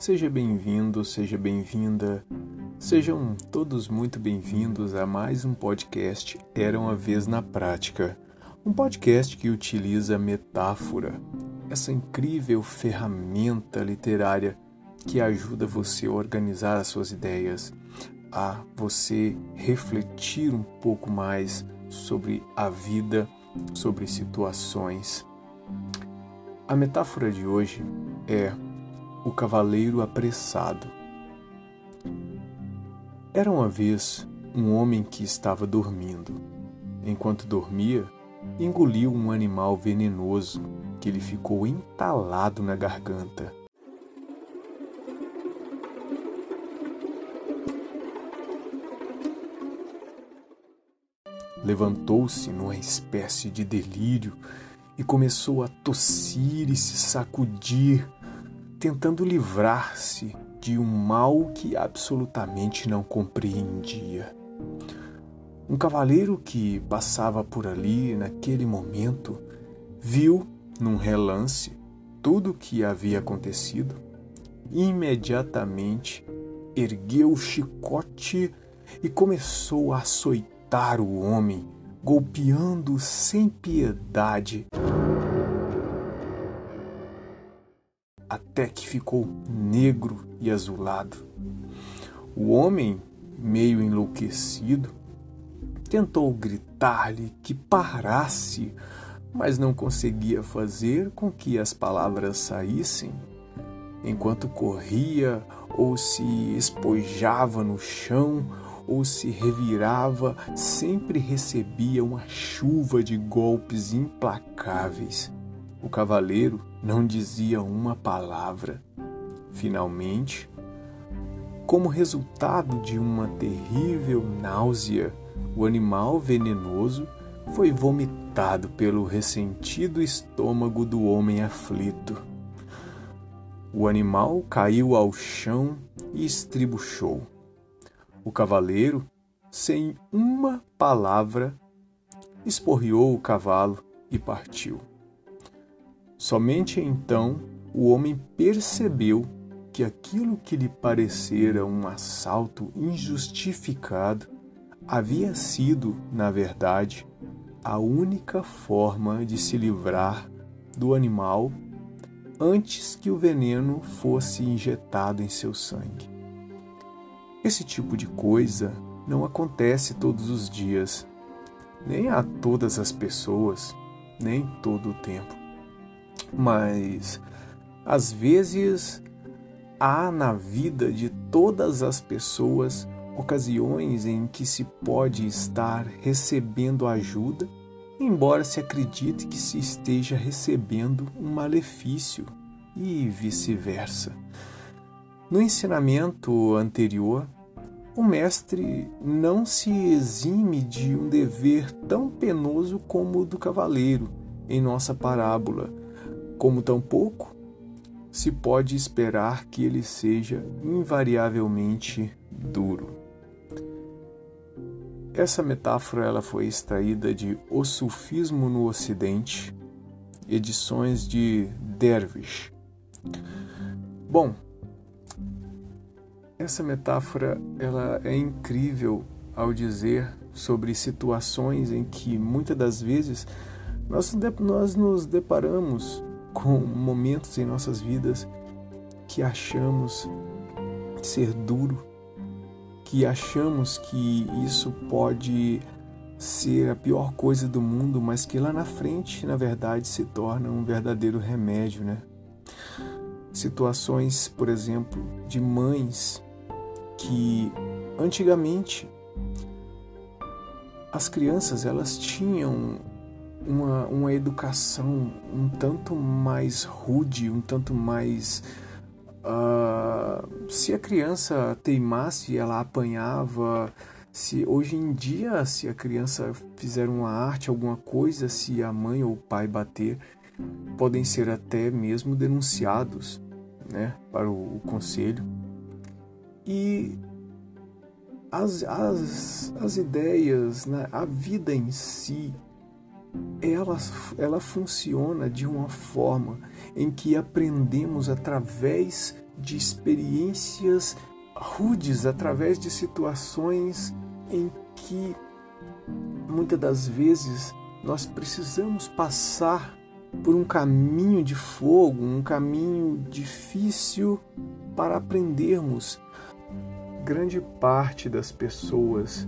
Seja bem-vindo, seja bem-vinda. Sejam todos muito bem-vindos a mais um podcast Era uma vez na prática. Um podcast que utiliza metáfora, essa incrível ferramenta literária que ajuda você a organizar as suas ideias, a você refletir um pouco mais sobre a vida, sobre situações. A metáfora de hoje é o cavaleiro apressado. Era uma vez um homem que estava dormindo. Enquanto dormia, engoliu um animal venenoso que lhe ficou entalado na garganta. Levantou-se numa espécie de delírio e começou a tossir e se sacudir tentando livrar-se de um mal que absolutamente não compreendia. Um cavaleiro que passava por ali naquele momento viu, num relance, tudo o que havia acontecido. Imediatamente ergueu o chicote e começou a açoitar o homem, golpeando sem piedade. Até que ficou negro e azulado. O homem, meio enlouquecido, tentou gritar-lhe que parasse, mas não conseguia fazer com que as palavras saíssem. Enquanto corria ou se espojava no chão ou se revirava, sempre recebia uma chuva de golpes implacáveis. O cavaleiro não dizia uma palavra. Finalmente, como resultado de uma terrível náusea, o animal venenoso foi vomitado pelo ressentido estômago do homem aflito. O animal caiu ao chão e estribuchou. O cavaleiro, sem uma palavra, esporriou o cavalo e partiu. Somente então o homem percebeu que aquilo que lhe parecera um assalto injustificado havia sido, na verdade, a única forma de se livrar do animal antes que o veneno fosse injetado em seu sangue. Esse tipo de coisa não acontece todos os dias, nem a todas as pessoas, nem todo o tempo mas às vezes há na vida de todas as pessoas ocasiões em que se pode estar recebendo ajuda, embora se acredite que se esteja recebendo um malefício e vice-versa. No ensinamento anterior, o mestre não se exime de um dever tão penoso como o do cavaleiro em nossa parábola, como tampouco se pode esperar que ele seja invariavelmente duro. Essa metáfora ela foi extraída de O Sufismo no Ocidente, edições de Dervish. Bom, essa metáfora ela é incrível ao dizer sobre situações em que muitas das vezes nós, nós nos deparamos com momentos em nossas vidas que achamos ser duro, que achamos que isso pode ser a pior coisa do mundo, mas que lá na frente, na verdade, se torna um verdadeiro remédio, né? Situações, por exemplo, de mães que antigamente as crianças elas tinham uma, uma educação um tanto mais rude, um tanto mais. Uh, se a criança teimasse, ela apanhava. Se hoje em dia, se a criança fizer uma arte, alguma coisa, se a mãe ou o pai bater, podem ser até mesmo denunciados, né, para o, o conselho. E as, as, as ideias, né, a vida em si, ela, ela funciona de uma forma em que aprendemos através de experiências rudes, através de situações em que muitas das vezes nós precisamos passar por um caminho de fogo, um caminho difícil para aprendermos. Grande parte das pessoas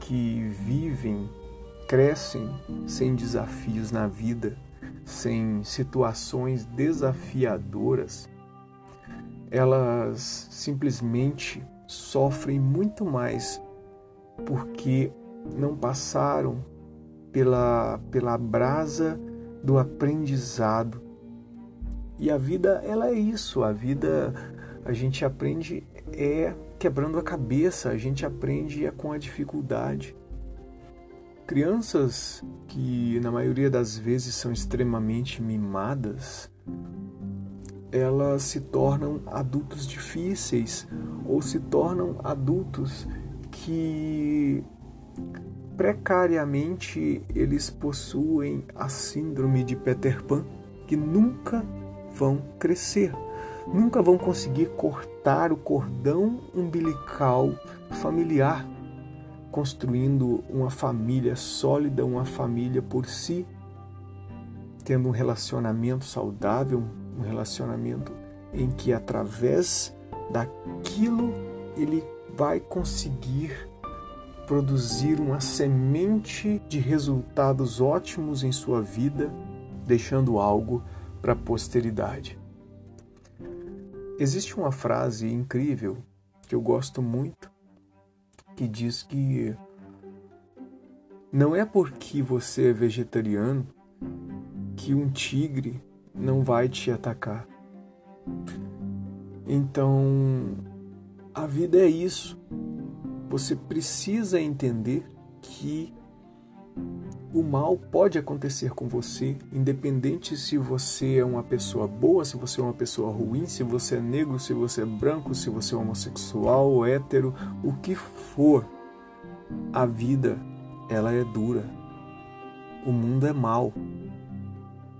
que vivem, crescem sem desafios na vida, sem situações desafiadoras, elas simplesmente sofrem muito mais porque não passaram pela, pela brasa do aprendizado. E a vida, ela é isso, a vida a gente aprende é quebrando a cabeça, a gente aprende é com a dificuldade. Crianças que na maioria das vezes são extremamente mimadas, elas se tornam adultos difíceis ou se tornam adultos que precariamente eles possuem a síndrome de Peter Pan, que nunca vão crescer, nunca vão conseguir cortar o cordão umbilical familiar construindo uma família sólida, uma família por si, tendo um relacionamento saudável, um relacionamento em que através daquilo ele vai conseguir produzir uma semente de resultados ótimos em sua vida, deixando algo para a posteridade. Existe uma frase incrível que eu gosto muito que diz que não é porque você é vegetariano que um tigre não vai te atacar. Então, a vida é isso. Você precisa entender que o mal pode acontecer com você, independente se você é uma pessoa boa, se você é uma pessoa ruim, se você é negro, se você é branco, se você é homossexual, hétero, o que for. A vida, ela é dura. O mundo é mau.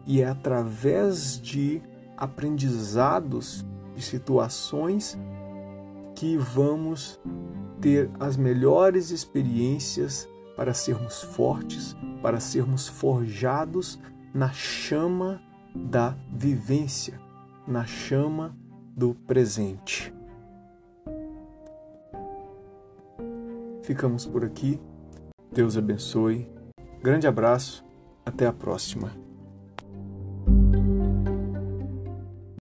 E é através de aprendizados, de situações, que vamos ter as melhores experiências para sermos fortes, para sermos forjados na chama da vivência, na chama do presente. Ficamos por aqui. Deus abençoe. Grande abraço. Até a próxima.